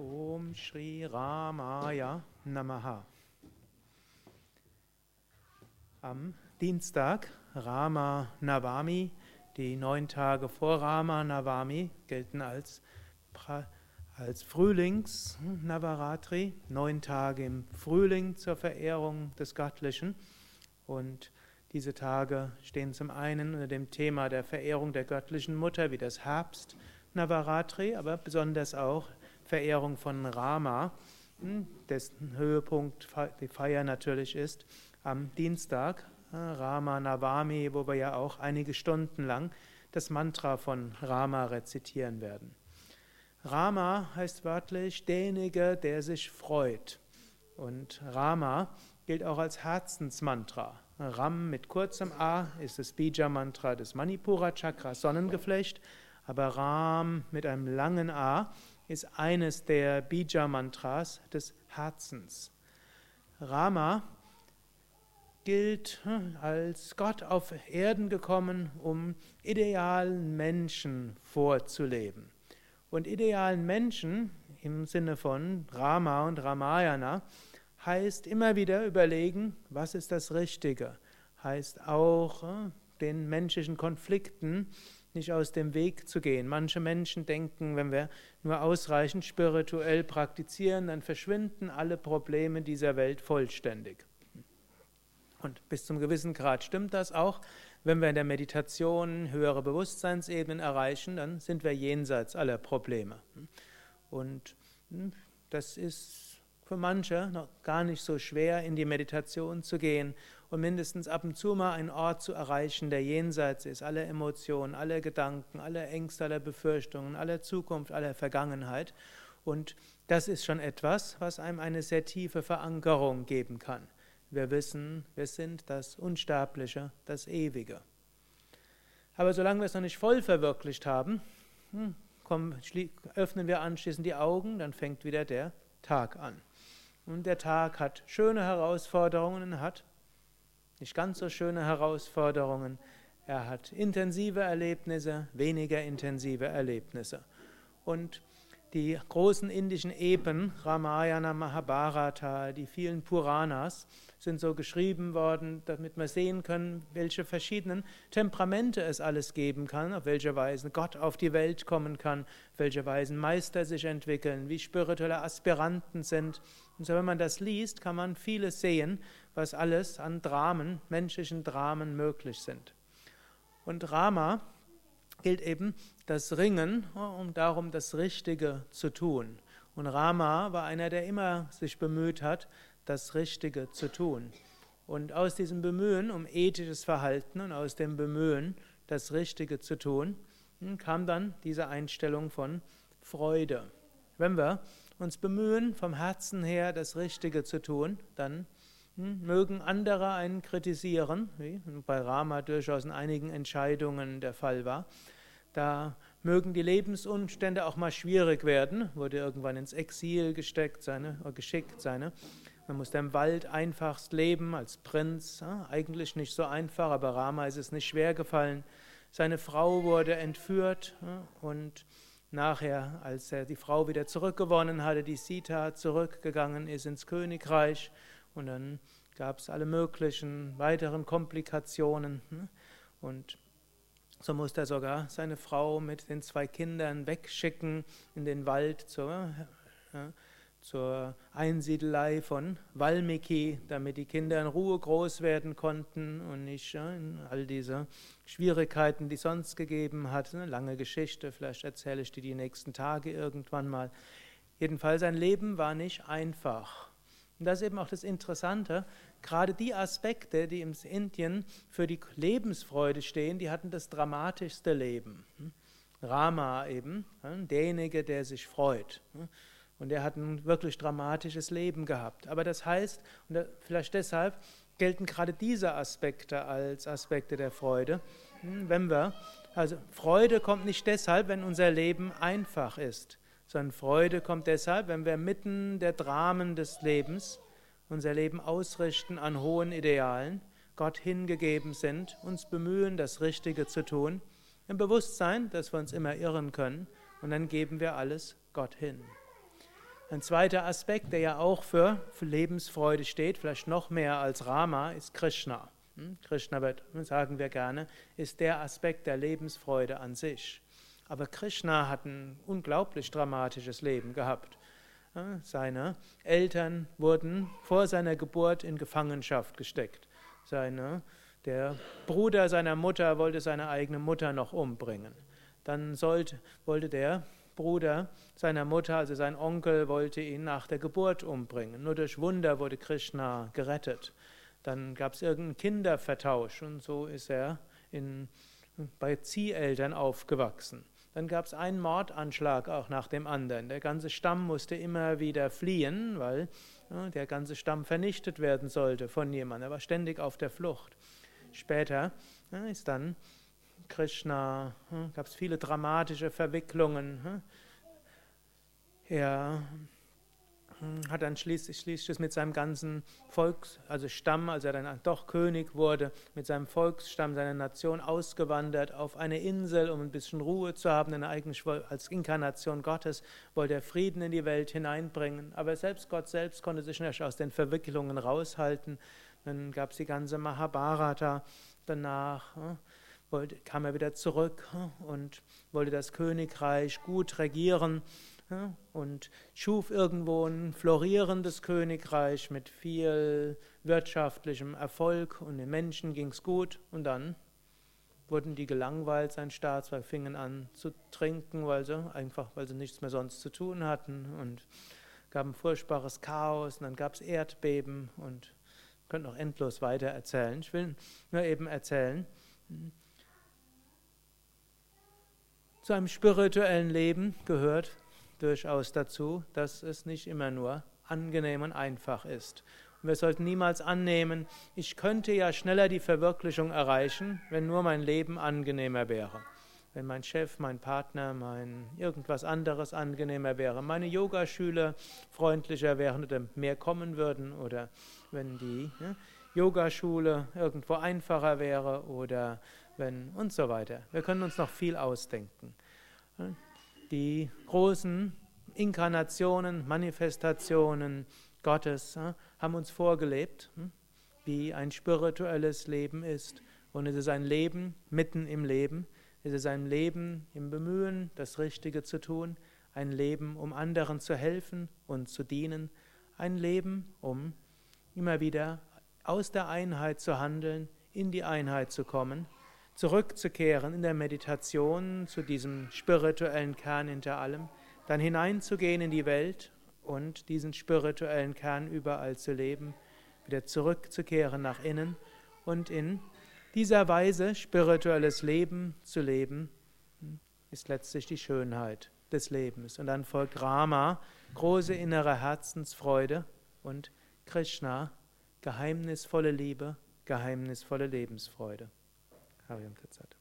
Om Shri Ramaya Namaha. Am Dienstag, Rama Navami, die neun Tage vor Rama Navami gelten als, als Frühlings-Navaratri, neun Tage im Frühling zur Verehrung des Göttlichen. Und diese Tage stehen zum einen unter dem Thema der Verehrung der göttlichen Mutter wie das Herbst Navaratri, aber besonders auch Verehrung von Rama, hm, dessen Höhepunkt die Feier natürlich ist, am Dienstag, Rama Navami, wo wir ja auch einige Stunden lang das Mantra von Rama rezitieren werden. Rama heißt wörtlich derjenige, der sich freut. Und Rama gilt auch als Herzensmantra. Ram mit kurzem A ist das Bija-Mantra des Manipura Chakras Sonnengeflecht, aber Ram mit einem langen A ist eines der Bija-Mantras des Herzens. Rama gilt hm, als Gott auf Erden gekommen, um idealen Menschen vorzuleben. Und idealen Menschen im Sinne von Rama und Ramayana heißt immer wieder überlegen, was ist das Richtige. Heißt auch hm, den menschlichen Konflikten nicht aus dem Weg zu gehen. Manche Menschen denken, wenn wir nur ausreichend spirituell praktizieren, dann verschwinden alle Probleme dieser Welt vollständig. Und bis zum gewissen Grad stimmt das auch. Wenn wir in der Meditation höhere Bewusstseinsebenen erreichen, dann sind wir jenseits aller Probleme. Und hm, das ist für manche noch gar nicht so schwer, in die Meditation zu gehen und mindestens ab und zu mal einen Ort zu erreichen, der jenseits ist, alle Emotionen, alle Gedanken, alle Ängste, alle Befürchtungen, alle Zukunft, alle Vergangenheit. Und das ist schon etwas, was einem eine sehr tiefe Verankerung geben kann. Wir wissen, wir sind das Unsterbliche, das Ewige. Aber solange wir es noch nicht voll verwirklicht haben, hm, kommen, öffnen wir anschließend die Augen, dann fängt wieder der Tag an. Und der Tag hat schöne Herausforderungen, hat nicht ganz so schöne Herausforderungen. Er hat intensive Erlebnisse, weniger intensive Erlebnisse. Und die großen indischen Epen, Ramayana, Mahabharata, die vielen Puranas, sind so geschrieben worden, damit wir sehen können, welche verschiedenen Temperamente es alles geben kann, auf welche Weise Gott auf die Welt kommen kann, auf welche Weise Meister sich entwickeln, wie spirituelle Aspiranten sind. Und so, wenn man das liest, kann man vieles sehen, was alles an Dramen, menschlichen Dramen möglich sind. Und Rama gilt eben das Ringen, um darum das Richtige zu tun. Und Rama war einer, der immer sich bemüht hat, das Richtige zu tun. Und aus diesem Bemühen um ethisches Verhalten und aus dem Bemühen, das Richtige zu tun, hm, kam dann diese Einstellung von Freude. Wenn wir uns bemühen, vom Herzen her das Richtige zu tun, dann mögen andere einen kritisieren, wie bei Rama durchaus in einigen Entscheidungen der Fall war. Da mögen die Lebensumstände auch mal schwierig werden, wurde irgendwann ins Exil gesteckt, seine, geschickt, seine. Man musste im Wald einfachst leben als Prinz, eigentlich nicht so einfach, aber Rama ist es nicht schwer gefallen. Seine Frau wurde entführt und nachher, als er die Frau wieder zurückgewonnen hatte, die Sita zurückgegangen ist ins Königreich, und dann gab es alle möglichen weiteren Komplikationen. Hm? Und so musste er sogar seine Frau mit den zwei Kindern wegschicken in den Wald zur, zur Einsiedelei von Valmiki, damit die Kinder in Ruhe groß werden konnten und nicht in all diese Schwierigkeiten, die es sonst gegeben hat. Eine lange Geschichte, vielleicht erzähle ich die die nächsten Tage irgendwann mal. Jedenfalls sein Leben war nicht einfach. Und das ist eben auch das Interessante. Gerade die Aspekte, die in Indien für die Lebensfreude stehen, die hatten das dramatischste Leben. Rama eben, derjenige, der sich freut. Und er hat ein wirklich dramatisches Leben gehabt. Aber das heißt, und vielleicht deshalb gelten gerade diese Aspekte als Aspekte der Freude. Wenn wir, also Freude kommt nicht deshalb, wenn unser Leben einfach ist sondern Freude kommt deshalb, wenn wir mitten der Dramen des Lebens unser Leben ausrichten an hohen Idealen, Gott hingegeben sind, uns bemühen, das Richtige zu tun, im Bewusstsein, dass wir uns immer irren können, und dann geben wir alles Gott hin. Ein zweiter Aspekt, der ja auch für, Lebensfreude steht, vielleicht noch mehr als Rama, ist Krishna. Hm? Krishna wird, sagen wir gerne, ist der Aspekt der Lebensfreude an sich. Aber Krishna hat ein unglaublich dramatisches Leben gehabt. Seine Eltern wurden vor seiner Geburt in Gefangenschaft gesteckt. Seine, der Bruder seiner Mutter wollte seine eigene Mutter noch umbringen. Dann sollte, wollte der Bruder seiner Mutter, also sein Onkel, wollte ihn nach der Geburt umbringen. Nur durch Wunder wurde Krishna gerettet. Dann gab es irgendeinen Kindervertausch und so ist er in, bei Zieheltern aufgewachsen. Dann gab es einen Mordanschlag auch nach dem anderen. Der ganze Stamm musste immer wieder fliehen, weil ja, der ganze Stamm vernichtet werden sollte von jemandem. Er war ständig auf der Flucht. Später ja, ist dann Krishna, ja, gab es viele dramatische Verwicklungen. Er hm, hat dann schließlich, schließlich mit seinem ganzen Volks, also Stamm, als er dann doch König wurde, mit seinem Volksstamm, seiner Nation ausgewandert auf eine Insel, um ein bisschen Ruhe zu haben, denn eigentlich als Inkarnation Gottes wollte er Frieden in die Welt hineinbringen. Aber selbst Gott selbst konnte sich nicht aus den Verwicklungen raushalten. Dann gab es die ganze Mahabharata danach. Hm, wollte, kam er wieder zurück hm, und wollte das Königreich gut regieren und schuf irgendwo ein florierendes Königreich mit viel wirtschaftlichem Erfolg und den Menschen ging es gut und dann wurden die gelangweilt, sein Staatswerk, fingen an zu trinken, weil sie einfach, weil sie nichts mehr sonst zu tun hatten und gab ein furchtbares Chaos und dann gab es Erdbeben und könnte noch endlos weiter erzählen. Ich will nur eben erzählen, zu einem spirituellen Leben gehört durchaus dazu, dass es nicht immer nur angenehm und einfach ist. Und wir sollten niemals annehmen, ich könnte ja schneller die Verwirklichung erreichen, wenn nur mein Leben angenehmer wäre. Wenn mein Chef, mein Partner, mein irgendwas anderes angenehmer wäre, meine Yogaschüler freundlicher wären oder mehr kommen würden oder wenn die ja, Yogaschule irgendwo einfacher wäre oder wenn und so weiter. Wir können uns noch viel ausdenken. Die großen Inkarnationen, Manifestationen Gottes haben uns vorgelebt, hm, wie ein spirituelles Leben ist. Und es ist ein Leben mitten im Leben. Es ist ein Leben im Bemühen, das Richtige zu tun. Ein Leben, um anderen zu helfen und zu dienen. Ein Leben, um immer wieder aus der Einheit zu handeln, in die Einheit zu kommen zurückzukehren in der Meditation zu diesem spirituellen Kern hinter allem, dann hineinzugehen in die Welt und diesen spirituellen Kern überall zu leben, wieder zurückzukehren nach innen und in dieser Weise spirituelles Leben zu leben, ist letztlich die Schönheit des Lebens. Und dann folgt Rama, große innere Herzensfreude und Krishna, geheimnisvolle Liebe, geheimnisvolle Lebensfreude. Hariam Tatsat.